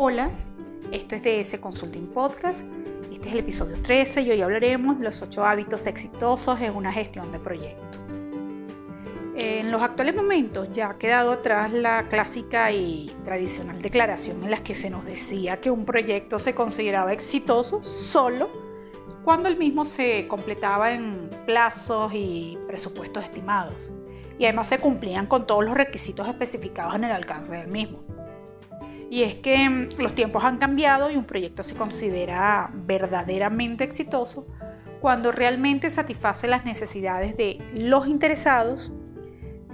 Hola, esto es DS Consulting Podcast. Este es el episodio 13 y hoy hablaremos de los 8 hábitos exitosos en una gestión de proyectos. En los actuales momentos ya ha quedado atrás la clásica y tradicional declaración en la que se nos decía que un proyecto se consideraba exitoso solo cuando el mismo se completaba en plazos y presupuestos estimados y además se cumplían con todos los requisitos especificados en el alcance del mismo. Y es que mm, los tiempos han cambiado y un proyecto se considera verdaderamente exitoso cuando realmente satisface las necesidades de los interesados,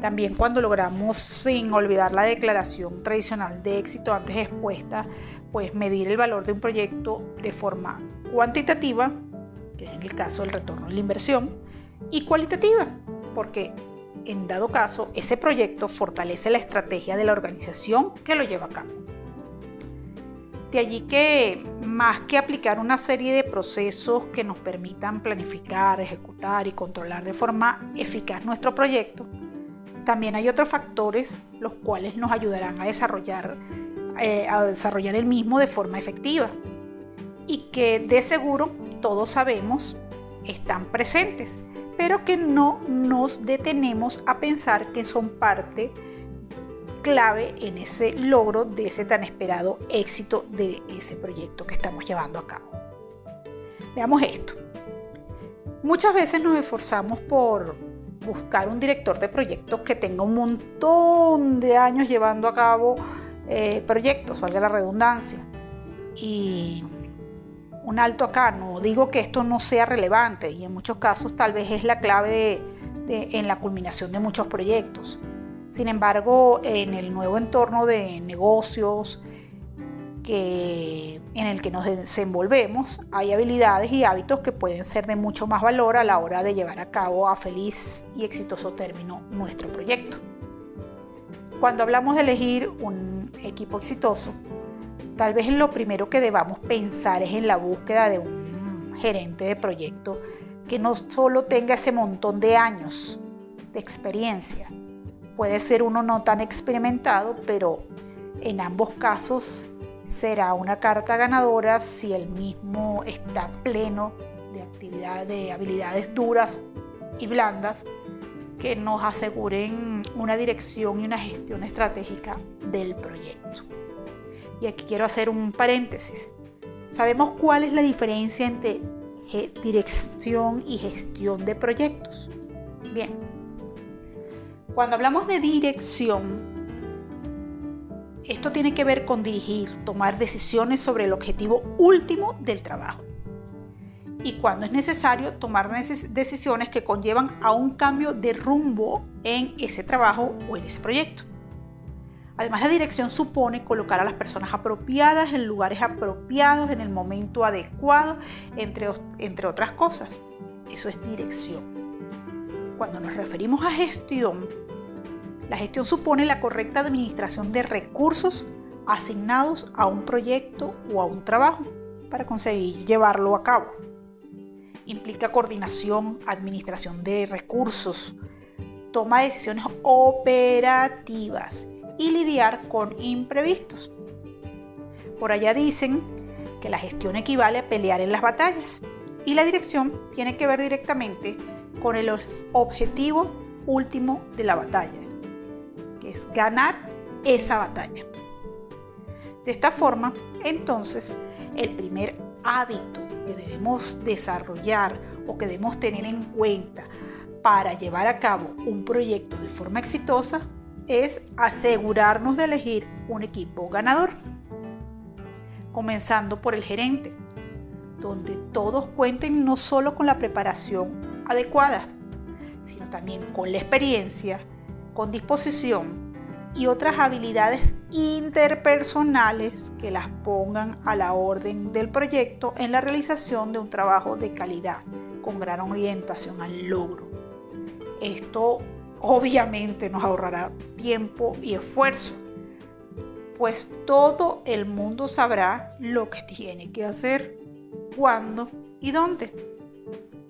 también cuando logramos, sin olvidar la declaración tradicional de éxito antes expuesta, pues medir el valor de un proyecto de forma cuantitativa, que es en el caso del retorno de la inversión, y cualitativa, porque en dado caso ese proyecto fortalece la estrategia de la organización que lo lleva a cabo. De allí que más que aplicar una serie de procesos que nos permitan planificar, ejecutar y controlar de forma eficaz nuestro proyecto, también hay otros factores los cuales nos ayudarán a desarrollar, eh, a desarrollar el mismo de forma efectiva y que de seguro todos sabemos están presentes, pero que no nos detenemos a pensar que son parte clave en ese logro de ese tan esperado éxito de ese proyecto que estamos llevando a cabo. Veamos esto. Muchas veces nos esforzamos por buscar un director de proyectos que tenga un montón de años llevando a cabo eh, proyectos, valga la redundancia. Y un alto acá, no digo que esto no sea relevante y en muchos casos tal vez es la clave en la culminación de muchos proyectos. Sin embargo, en el nuevo entorno de negocios que, en el que nos desenvolvemos, hay habilidades y hábitos que pueden ser de mucho más valor a la hora de llevar a cabo a feliz y exitoso término nuestro proyecto. Cuando hablamos de elegir un equipo exitoso, tal vez lo primero que debamos pensar es en la búsqueda de un gerente de proyecto que no solo tenga ese montón de años de experiencia, Puede ser uno no tan experimentado, pero en ambos casos será una carta ganadora si el mismo está pleno de actividades, de habilidades duras y blandas que nos aseguren una dirección y una gestión estratégica del proyecto. Y aquí quiero hacer un paréntesis. ¿Sabemos cuál es la diferencia entre dirección y gestión de proyectos? Bien, cuando hablamos de dirección, esto tiene que ver con dirigir, tomar decisiones sobre el objetivo último del trabajo. Y cuando es necesario, tomar decisiones que conllevan a un cambio de rumbo en ese trabajo o en ese proyecto. Además, la dirección supone colocar a las personas apropiadas en lugares apropiados en el momento adecuado, entre, entre otras cosas. Eso es dirección. Cuando nos referimos a gestión, la gestión supone la correcta administración de recursos asignados a un proyecto o a un trabajo para conseguir llevarlo a cabo. Implica coordinación, administración de recursos, toma de decisiones operativas y lidiar con imprevistos. Por allá dicen que la gestión equivale a pelear en las batallas y la dirección tiene que ver directamente con el objetivo último de la batalla, que es ganar esa batalla. De esta forma, entonces, el primer hábito que debemos desarrollar o que debemos tener en cuenta para llevar a cabo un proyecto de forma exitosa es asegurarnos de elegir un equipo ganador. Comenzando por el gerente, donde todos cuenten no solo con la preparación adecuada, sino también con la experiencia, con disposición y otras habilidades interpersonales que las pongan a la orden del proyecto en la realización de un trabajo de calidad con gran orientación al logro. Esto obviamente nos ahorrará tiempo y esfuerzo, pues todo el mundo sabrá lo que tiene que hacer, cuándo y dónde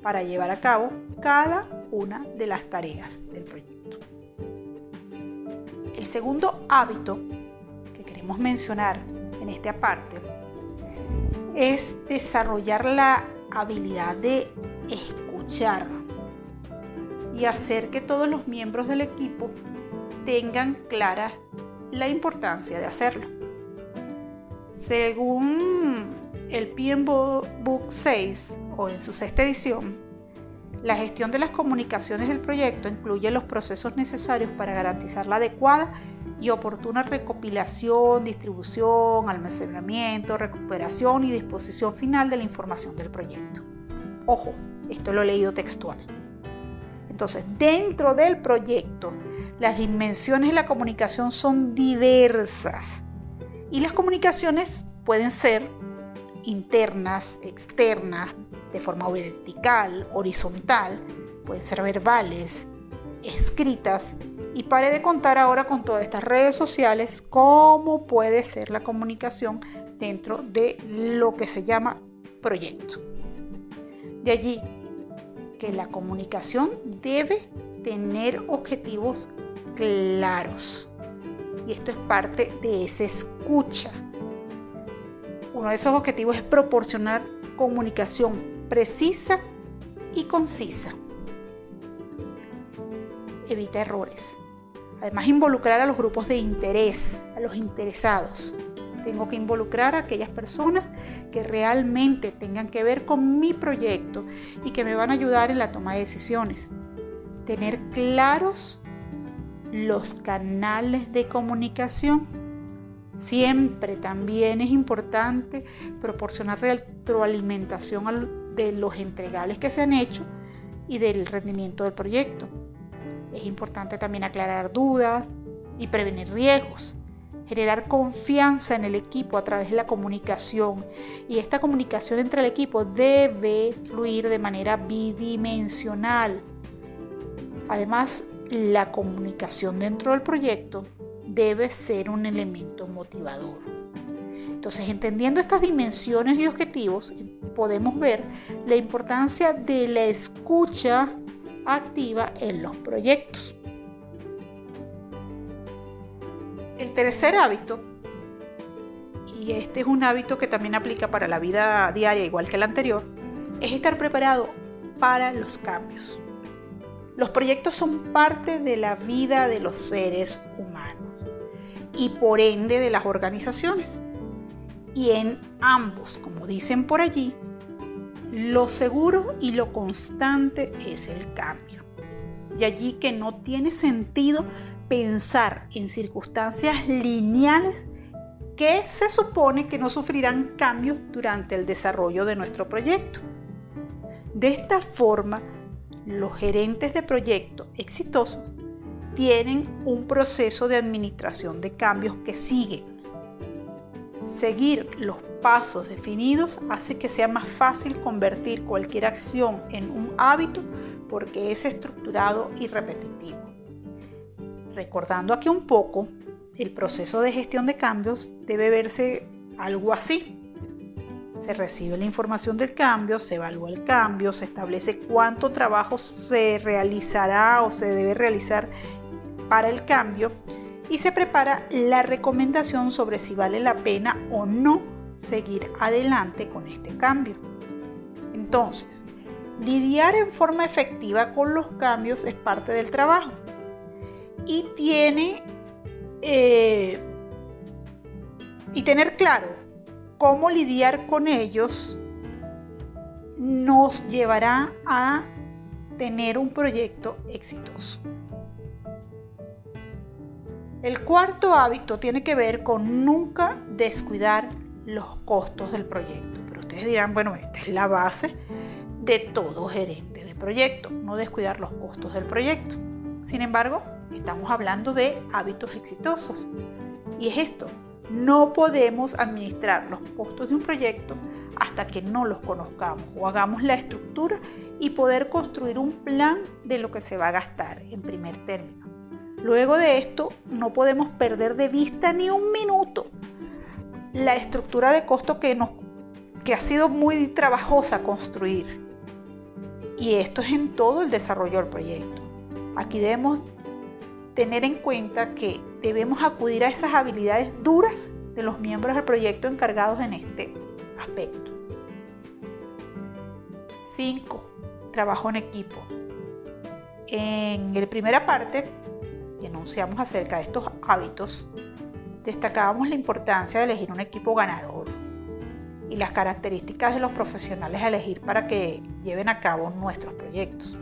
para llevar a cabo cada una de las tareas del proyecto. El segundo hábito que queremos mencionar en esta parte es desarrollar la habilidad de escuchar y hacer que todos los miembros del equipo tengan clara la importancia de hacerlo. Según el PM Book 6 o en su sexta edición, la gestión de las comunicaciones del proyecto incluye los procesos necesarios para garantizar la adecuada y oportuna recopilación, distribución, almacenamiento, recuperación y disposición final de la información del proyecto. Ojo, esto lo he leído textual. Entonces, dentro del proyecto, las dimensiones de la comunicación son diversas y las comunicaciones pueden ser internas, externas, de forma vertical, horizontal, pueden ser verbales, escritas. Y pare de contar ahora con todas estas redes sociales cómo puede ser la comunicación dentro de lo que se llama proyecto. De allí que la comunicación debe tener objetivos claros. Y esto es parte de esa escucha. Uno de esos objetivos es proporcionar comunicación precisa y concisa. Evita errores. Además, involucrar a los grupos de interés, a los interesados. Tengo que involucrar a aquellas personas que realmente tengan que ver con mi proyecto y que me van a ayudar en la toma de decisiones. Tener claros los canales de comunicación. Siempre también es importante proporcionar retroalimentación al de los entregables que se han hecho y del rendimiento del proyecto. Es importante también aclarar dudas y prevenir riesgos, generar confianza en el equipo a través de la comunicación y esta comunicación entre el equipo debe fluir de manera bidimensional. Además, la comunicación dentro del proyecto debe ser un elemento motivador. Entonces, entendiendo estas dimensiones y objetivos, podemos ver la importancia de la escucha activa en los proyectos. El tercer hábito, y este es un hábito que también aplica para la vida diaria igual que el anterior, es estar preparado para los cambios. Los proyectos son parte de la vida de los seres humanos y por ende de las organizaciones y en ambos, como dicen por allí, lo seguro y lo constante es el cambio. Y allí que no tiene sentido pensar en circunstancias lineales que se supone que no sufrirán cambios durante el desarrollo de nuestro proyecto. De esta forma, los gerentes de proyectos exitosos tienen un proceso de administración de cambios que siguen Seguir los pasos definidos hace que sea más fácil convertir cualquier acción en un hábito porque es estructurado y repetitivo. Recordando aquí un poco, el proceso de gestión de cambios debe verse algo así. Se recibe la información del cambio, se evalúa el cambio, se establece cuánto trabajo se realizará o se debe realizar para el cambio y se prepara la recomendación sobre si vale la pena o no seguir adelante con este cambio. Entonces, lidiar en forma efectiva con los cambios es parte del trabajo y tiene eh, y tener claro cómo lidiar con ellos nos llevará a tener un proyecto exitoso. El cuarto hábito tiene que ver con nunca descuidar los costos del proyecto. Pero ustedes dirán, bueno, esta es la base de todo gerente de proyecto, no descuidar los costos del proyecto. Sin embargo, estamos hablando de hábitos exitosos. Y es esto, no podemos administrar los costos de un proyecto hasta que no los conozcamos o hagamos la estructura y poder construir un plan de lo que se va a gastar en primer término. Luego de esto, no podemos perder de vista ni un minuto la estructura de costo que, nos, que ha sido muy trabajosa construir. Y esto es en todo el desarrollo del proyecto. Aquí debemos tener en cuenta que debemos acudir a esas habilidades duras de los miembros del proyecto encargados en este aspecto. 5. Trabajo en equipo. En la primera parte, enunciamos acerca de estos hábitos, destacábamos la importancia de elegir un equipo ganador y las características de los profesionales a elegir para que lleven a cabo nuestros proyectos.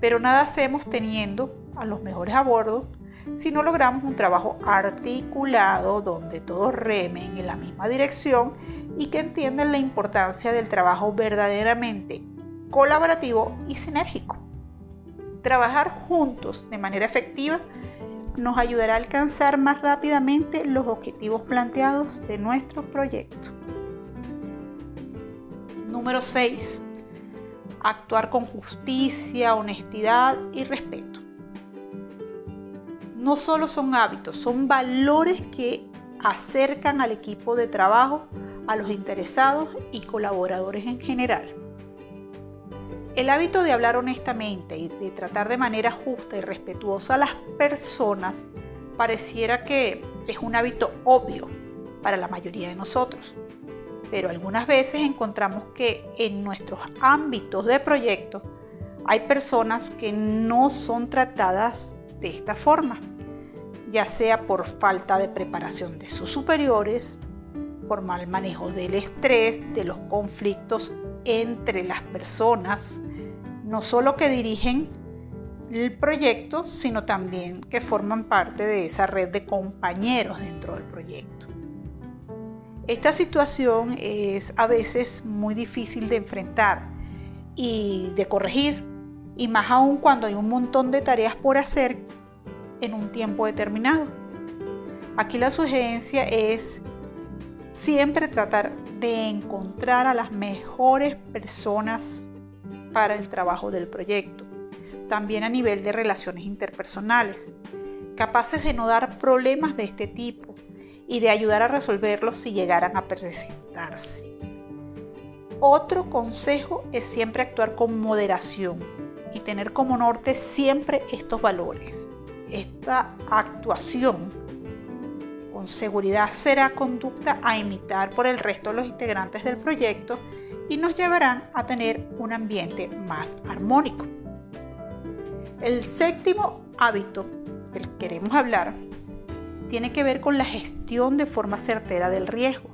Pero nada hacemos teniendo a los mejores a bordo si no logramos un trabajo articulado donde todos remen en la misma dirección y que entiendan la importancia del trabajo verdaderamente colaborativo y sinérgico. Trabajar juntos de manera efectiva nos ayudará a alcanzar más rápidamente los objetivos planteados de nuestro proyecto. Número 6. Actuar con justicia, honestidad y respeto. No solo son hábitos, son valores que acercan al equipo de trabajo, a los interesados y colaboradores en general. El hábito de hablar honestamente y de tratar de manera justa y respetuosa a las personas pareciera que es un hábito obvio para la mayoría de nosotros, pero algunas veces encontramos que en nuestros ámbitos de proyecto hay personas que no son tratadas de esta forma, ya sea por falta de preparación de sus superiores, por mal manejo del estrés, de los conflictos entre las personas, no solo que dirigen el proyecto, sino también que forman parte de esa red de compañeros dentro del proyecto. Esta situación es a veces muy difícil de enfrentar y de corregir, y más aún cuando hay un montón de tareas por hacer en un tiempo determinado. Aquí la sugerencia es siempre tratar de encontrar a las mejores personas para el trabajo del proyecto, también a nivel de relaciones interpersonales, capaces de no dar problemas de este tipo y de ayudar a resolverlos si llegaran a presentarse. Otro consejo es siempre actuar con moderación y tener como norte siempre estos valores. Esta actuación seguridad será conducta a imitar por el resto de los integrantes del proyecto y nos llevarán a tener un ambiente más armónico. El séptimo hábito del que queremos hablar tiene que ver con la gestión de forma certera del riesgo.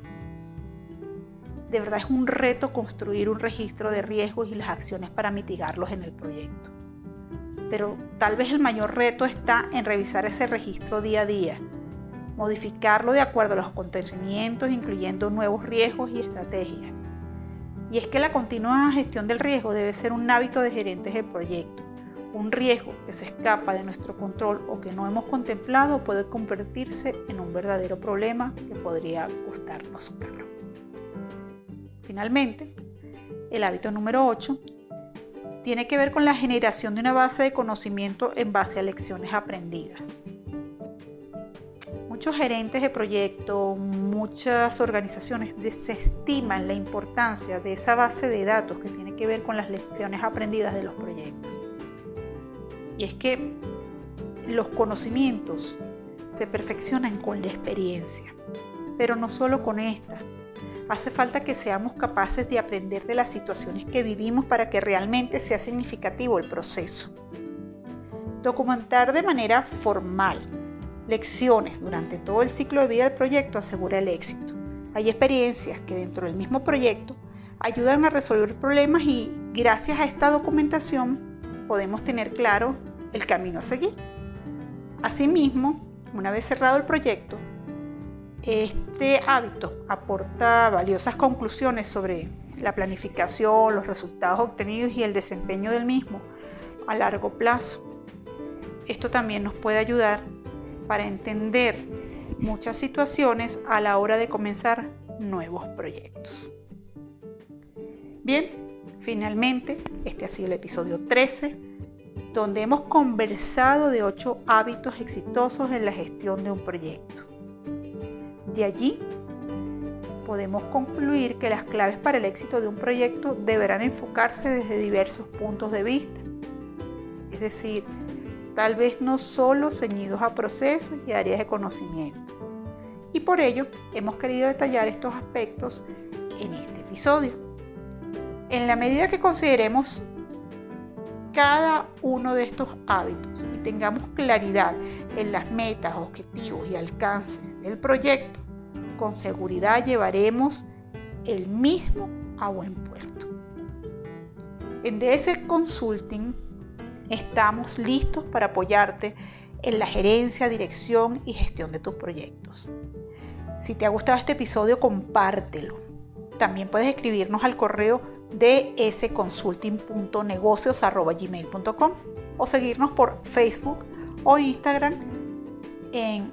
De verdad es un reto construir un registro de riesgos y las acciones para mitigarlos en el proyecto. Pero tal vez el mayor reto está en revisar ese registro día a día modificarlo de acuerdo a los acontecimientos, incluyendo nuevos riesgos y estrategias. Y es que la continua gestión del riesgo debe ser un hábito de gerentes del proyecto. Un riesgo que se escapa de nuestro control o que no hemos contemplado puede convertirse en un verdadero problema que podría costarnos caro. Finalmente, el hábito número 8 tiene que ver con la generación de una base de conocimiento en base a lecciones aprendidas muchos gerentes de proyecto, muchas organizaciones desestiman la importancia de esa base de datos que tiene que ver con las lecciones aprendidas de los proyectos. Y es que los conocimientos se perfeccionan con la experiencia, pero no solo con esta. Hace falta que seamos capaces de aprender de las situaciones que vivimos para que realmente sea significativo el proceso. Documentar de manera formal lecciones durante todo el ciclo de vida del proyecto asegura el éxito. Hay experiencias que dentro del mismo proyecto ayudan a resolver problemas y gracias a esta documentación podemos tener claro el camino a seguir. Asimismo, una vez cerrado el proyecto, este hábito aporta valiosas conclusiones sobre la planificación, los resultados obtenidos y el desempeño del mismo a largo plazo. Esto también nos puede ayudar para entender muchas situaciones a la hora de comenzar nuevos proyectos. Bien, finalmente, este ha sido el episodio 13, donde hemos conversado de 8 hábitos exitosos en la gestión de un proyecto. De allí podemos concluir que las claves para el éxito de un proyecto deberán enfocarse desde diversos puntos de vista. Es decir, tal vez no solo ceñidos a procesos y áreas de conocimiento. Y por ello hemos querido detallar estos aspectos en este episodio. En la medida que consideremos cada uno de estos hábitos y tengamos claridad en las metas, objetivos y alcances del proyecto, con seguridad llevaremos el mismo a buen puerto. En DS Consulting estamos listos para apoyarte en la gerencia, dirección y gestión de tus proyectos. Si te ha gustado este episodio, compártelo. También puedes escribirnos al correo dsconsulting.negocios.gmail.com o seguirnos por Facebook o Instagram en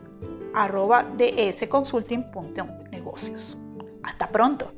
arroba dsconsulting.negocios. Hasta pronto.